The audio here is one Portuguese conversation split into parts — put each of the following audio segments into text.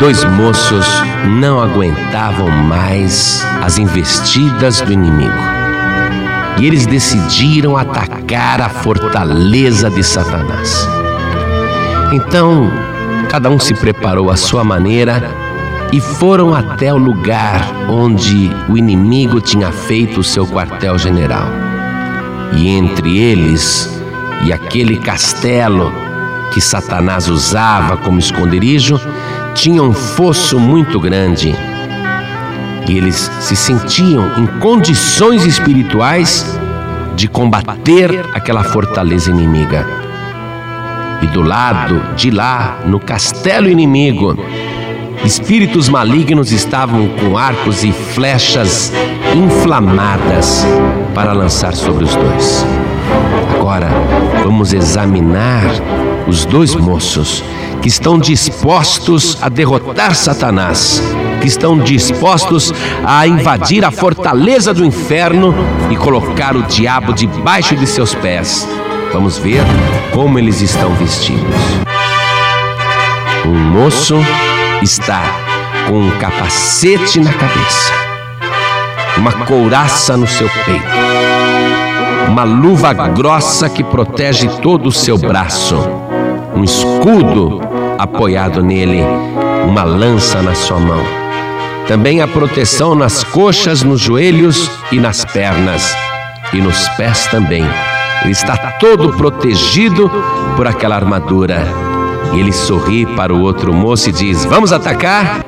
dois moços não aguentavam mais as investidas do inimigo. E eles decidiram atacar a fortaleza de Satanás. Então, cada um se preparou à sua maneira e foram até o lugar onde o inimigo tinha feito o seu quartel-general. E entre eles e aquele castelo que Satanás usava como esconderijo, tinha um fosso muito grande. E eles se sentiam em condições espirituais de combater aquela fortaleza inimiga. E do lado de lá, no castelo inimigo, espíritos malignos estavam com arcos e flechas inflamadas para lançar sobre os dois. Agora vamos examinar os dois moços que estão dispostos a derrotar Satanás, que estão dispostos a invadir a fortaleza do inferno e colocar o diabo debaixo de seus pés. Vamos ver como eles estão vestidos. Um moço está com um capacete na cabeça, uma couraça no seu peito, uma luva grossa que protege todo o seu braço, um escudo apoiado nele, uma lança na sua mão. Também a proteção nas coxas, nos joelhos e nas pernas, e nos pés também. Ele está todo protegido por aquela armadura. Ele sorri para o outro moço e diz: Vamos atacar?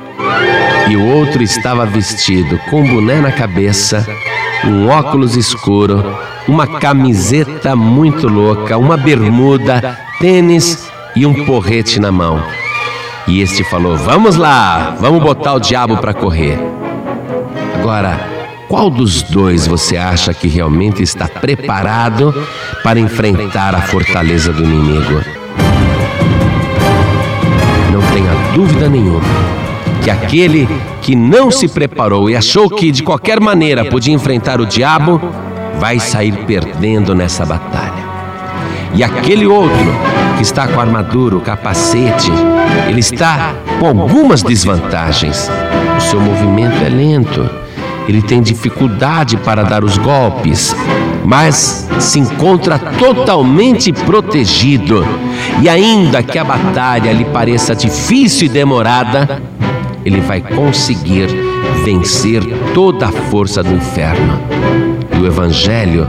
E o outro estava vestido com um boné na cabeça, um óculos escuro, uma camiseta muito louca, uma bermuda, tênis e um porrete na mão. E este falou: Vamos lá, vamos botar o diabo para correr. Agora, qual dos dois você acha que realmente está preparado para enfrentar a fortaleza do inimigo? Não tenha dúvida nenhuma que aquele que não se preparou e achou que de qualquer maneira podia enfrentar o diabo, vai sair perdendo nessa batalha. E aquele outro que está com a armadura, o capacete, ele está com algumas desvantagens. O seu movimento é lento, ele tem dificuldade para dar os golpes, mas se encontra totalmente protegido. E ainda que a batalha lhe pareça difícil e demorada, ele vai conseguir vencer toda a força do inferno. E o Evangelho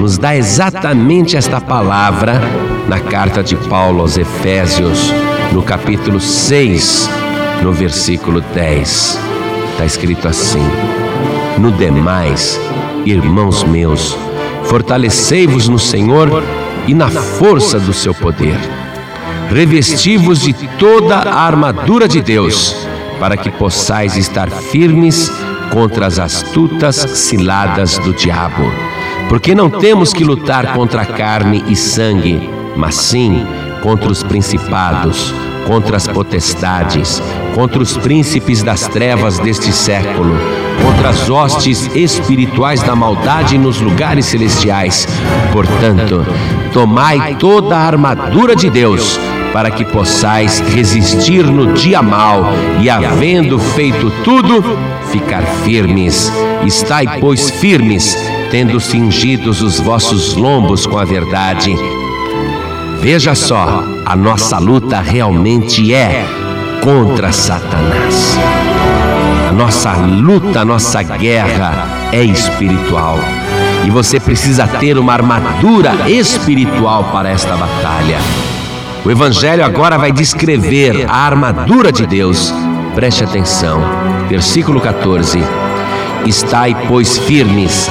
nos dá exatamente esta palavra na carta de Paulo aos Efésios, no capítulo 6, no versículo 10. Está escrito assim: No demais, irmãos meus, fortalecei-vos no Senhor e na força do seu poder. Revesti-vos de toda a armadura de Deus para que possais estar firmes contra as astutas ciladas do diabo. Porque não temos que lutar contra carne e sangue, mas sim contra os principados, contra as potestades, contra os príncipes das trevas deste século, contra as hostes espirituais da maldade nos lugares celestiais. Portanto, tomai toda a armadura de Deus para que possais resistir no dia mal e, havendo feito tudo, ficar firmes. Estai, pois, firmes, tendo cingidos os vossos lombos com a verdade. Veja só, a nossa luta realmente é contra Satanás. A nossa luta, a nossa guerra é espiritual. E você precisa ter uma armadura espiritual para esta batalha. O Evangelho agora vai descrever a armadura de Deus. Preste atenção. Versículo 14: Estai, pois, firmes,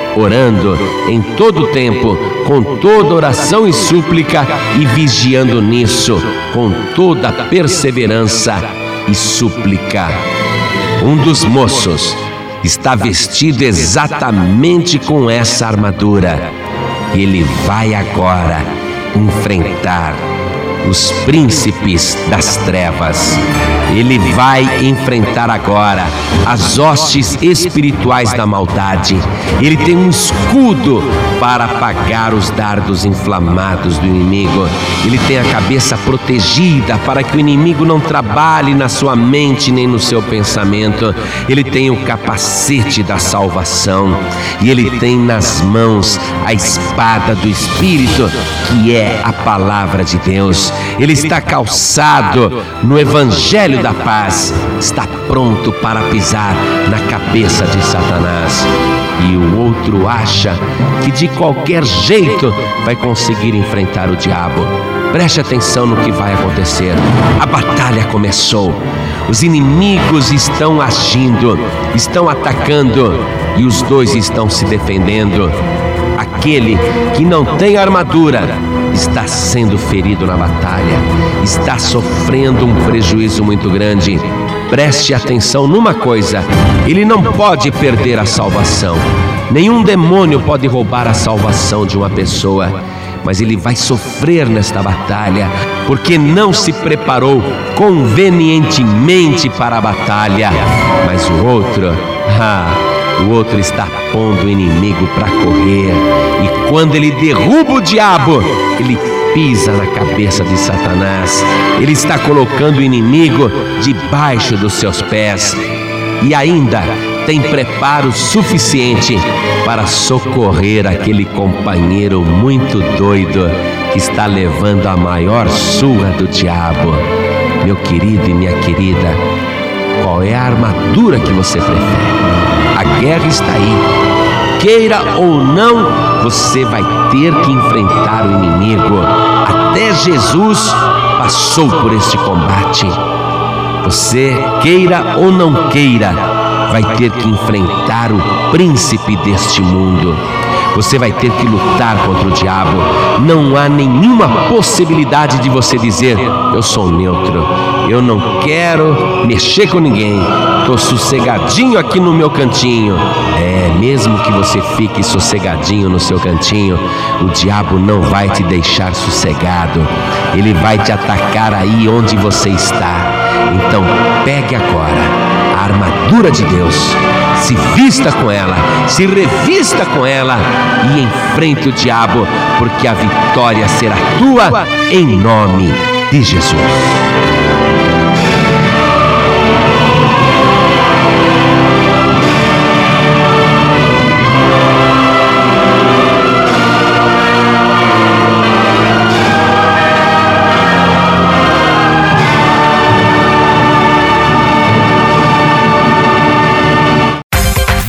orando em todo tempo, com toda oração e súplica, e vigiando nisso, com toda perseverança e súplica. Um dos moços está vestido exatamente com essa armadura. Ele vai agora enfrentar os príncipes das trevas. Ele vai enfrentar agora as hostes espirituais da maldade. Ele tem um escudo para apagar os dardos inflamados do inimigo. Ele tem a cabeça protegida para que o inimigo não trabalhe na sua mente nem no seu pensamento. Ele tem o capacete da salvação e ele tem nas mãos a espada do Espírito, que é a palavra de Deus. Ele está calçado no evangelho da paz, está pronto para pisar na cabeça de Satanás. E o outro acha que de qualquer jeito vai conseguir enfrentar o diabo. Preste atenção no que vai acontecer. A batalha começou. Os inimigos estão agindo, estão atacando e os dois estão se defendendo. Aquele que não tem armadura está sendo ferido na batalha, está sofrendo um prejuízo muito grande. Preste atenção numa coisa: ele não pode perder a salvação. Nenhum demônio pode roubar a salvação de uma pessoa, mas ele vai sofrer nesta batalha porque não se preparou convenientemente para a batalha. Mas o outro, ah, o outro está pondo o inimigo para correr. E quando ele derruba o diabo, ele pisa na cabeça de Satanás. Ele está colocando o inimigo debaixo dos seus pés. E ainda tem preparo suficiente para socorrer aquele companheiro muito doido que está levando a maior surra do diabo. Meu querido e minha querida, qual é a armadura que você prefere? A guerra está aí. Queira ou não, você vai ter que enfrentar o inimigo. Até Jesus passou por este combate. Você, queira ou não queira, vai ter que enfrentar o príncipe deste mundo. Você vai ter que lutar contra o diabo. Não há nenhuma possibilidade de você dizer: Eu sou neutro, eu não quero mexer com ninguém, estou sossegadinho aqui no meu cantinho. É, mesmo que você fique sossegadinho no seu cantinho, o diabo não vai te deixar sossegado. Ele vai te atacar aí onde você está. Então, pegue agora a armadura de Deus se vista com ela, se revista com ela e enfrente o diabo, porque a vitória será tua em nome de Jesus.